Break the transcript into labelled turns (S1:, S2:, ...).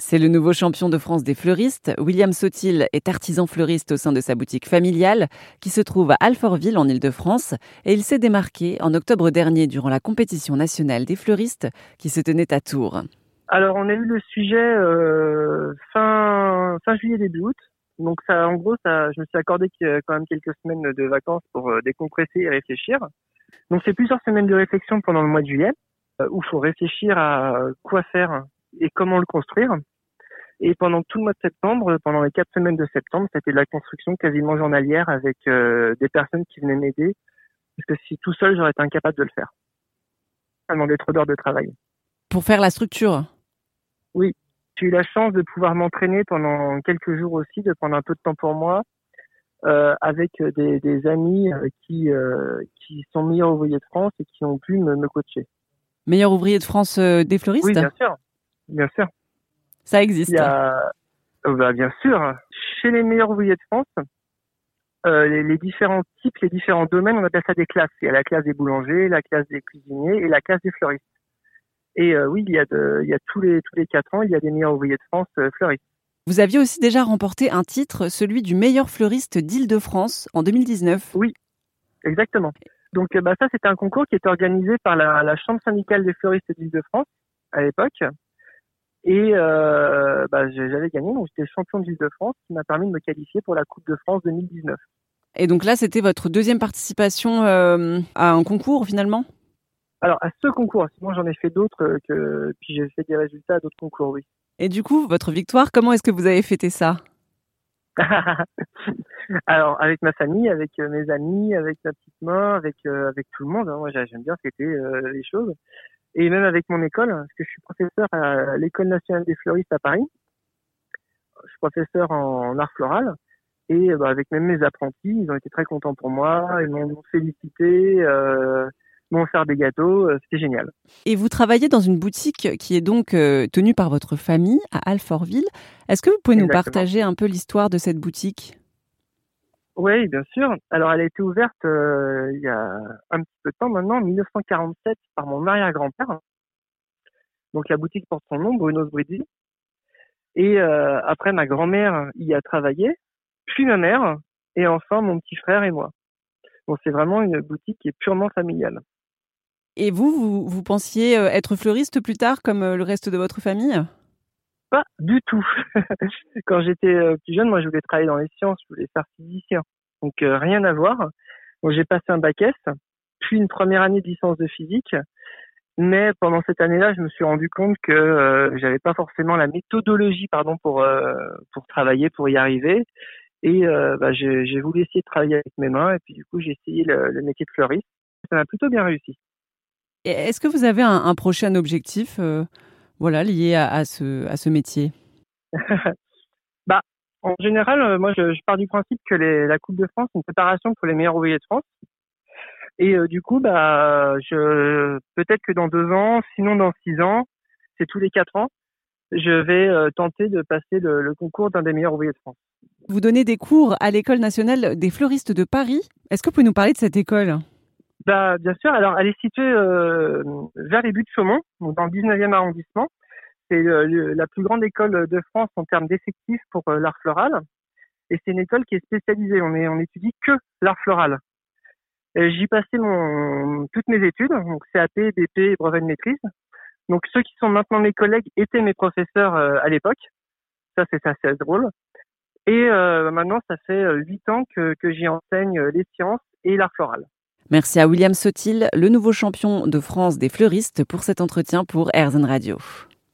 S1: C'est le nouveau champion de France des fleuristes. William Sotil est artisan fleuriste au sein de sa boutique familiale qui se trouve à Alfortville en Ile-de-France et il s'est démarqué en octobre dernier durant la compétition nationale des fleuristes qui se tenait à Tours.
S2: Alors on a eu le sujet euh, fin, fin juillet début août. Donc ça, en gros, ça, je me suis accordé quand même quelques semaines de vacances pour euh, décompresser et réfléchir. Donc c'est plusieurs semaines de réflexion pendant le mois de juillet euh, où il faut réfléchir à quoi faire et comment le construire. Et pendant tout le mois de septembre, pendant les quatre semaines de septembre, c'était de la construction quasiment journalière avec euh, des personnes qui venaient m'aider. Parce que si tout seul, j'aurais été incapable de le faire. Ça demandait trop d'heures de travail.
S1: Pour faire la structure
S2: Oui. J'ai eu la chance de pouvoir m'entraîner pendant quelques jours aussi, de prendre un peu de temps pour moi, euh, avec des, des amis qui, euh, qui sont meilleurs ouvriers de France et qui ont pu me, me coacher.
S1: Meilleur ouvrier de France des fleuristes?
S2: Oui, bien sûr. Bien sûr.
S1: Ça existe.
S2: Il y a, oh, bah, bien sûr, chez les meilleurs ouvriers de France, euh, les, les, différents types, les différents domaines, on appelle ça des classes. Il y a la classe des boulangers, la classe des cuisiniers et la classe des fleuristes. Et euh, oui, il y a, de, il y a tous les tous les quatre ans, il y a des meilleurs ouvriers de France euh, fleuristes.
S1: Vous aviez aussi déjà remporté un titre, celui du meilleur fleuriste d'Île-de-France en 2019.
S2: Oui, exactement. Donc bah, ça, c'était un concours qui était organisé par la, la Chambre syndicale des fleuristes d'Île-de-France à l'époque. Et euh, bah, j'avais gagné, donc j'étais champion d'Île-de-France, qui m'a permis de me qualifier pour la Coupe de France 2019.
S1: Et donc là, c'était votre deuxième participation euh, à un concours finalement?
S2: Alors à ce concours, sinon j'en ai fait d'autres, euh, que puis j'ai fait des résultats à d'autres concours, oui.
S1: Et du coup, votre victoire, comment est-ce que vous avez fêté ça?
S2: Alors avec ma famille, avec mes amis, avec ma petite main, avec euh, avec tout le monde. Hein. Moi, j'aime bien fêter les choses et même avec mon école, parce que je suis professeur à l'école nationale des fleuristes à Paris. Je suis professeur en art floral et bah, avec même mes apprentis, ils ont été très contents pour moi, ils m'ont félicité, euh, m'ont offert des gâteaux, euh, c'était génial.
S1: Et vous travaillez dans une boutique qui est donc euh, tenue par votre famille à Alfortville. Est-ce que vous pouvez
S2: Exactement.
S1: nous partager un peu l'histoire de cette boutique?
S2: Oui, bien sûr. Alors, elle a été ouverte euh, il y a un petit peu de temps maintenant, en 1947, par mon arrière-grand-père. Donc, la boutique porte son nom, Bruno Sbridi. Et euh, après, ma grand-mère y a travaillé, puis ma mère, et enfin mon petit frère et moi. Donc, c'est vraiment une boutique qui est purement familiale.
S1: Et vous, vous, vous pensiez euh, être fleuriste plus tard, comme le reste de votre famille?
S2: Pas du tout. Quand j'étais euh, plus jeune, moi, je voulais travailler dans les sciences, je voulais faire physicien. Donc, euh, rien à voir. Donc, j'ai passé un bac S, puis une première année de licence de physique. Mais pendant cette année-là, je me suis rendu compte que euh, j'avais pas forcément la méthodologie, pardon, pour euh, pour travailler, pour y arriver. Et bah, j'ai voulu essayer de travailler avec mes mains. Et puis du coup, j'ai essayé le, métier de fleuriste. Ça m'a plutôt bien réussi.
S1: Est-ce que vous avez un, prochain objectif, voilà, lié à, à ce à ce métier
S2: bah, en général, euh, moi, je, je pars du principe que les, la Coupe de France, c'est une préparation pour les meilleurs ouvriers de France. Et euh, du coup, bah, je peut-être que dans deux ans, sinon dans six ans, c'est tous les quatre ans, je vais euh, tenter de passer le, le concours d'un des meilleurs ouvriers de France.
S1: Vous donnez des cours à l'école nationale des fleuristes de Paris. Est-ce que vous pouvez nous parler de cette école?
S2: Bah, bien sûr. Alors, elle est située euh, vers les buts de Chaumont, donc dans le 19e arrondissement. C'est le- la plus grande école de France en termes d'effectifs pour euh, l'art floral. Et c'est une école qui est spécialisée. On, est, on étudie que l'art floral. J'y passais mon, toutes mes études, donc CAP, BP et brevet de maîtrise. Donc ceux qui sont maintenant mes collègues étaient mes professeurs euh, à l'époque. Ça, c'est assez drôle. Et euh, maintenant, ça fait euh, huit ans que, que j'y enseigne euh, les sciences et l'art floral.
S1: Merci à William Sotil, le nouveau champion de France des fleuristes, pour cet entretien pour Airzen Radio.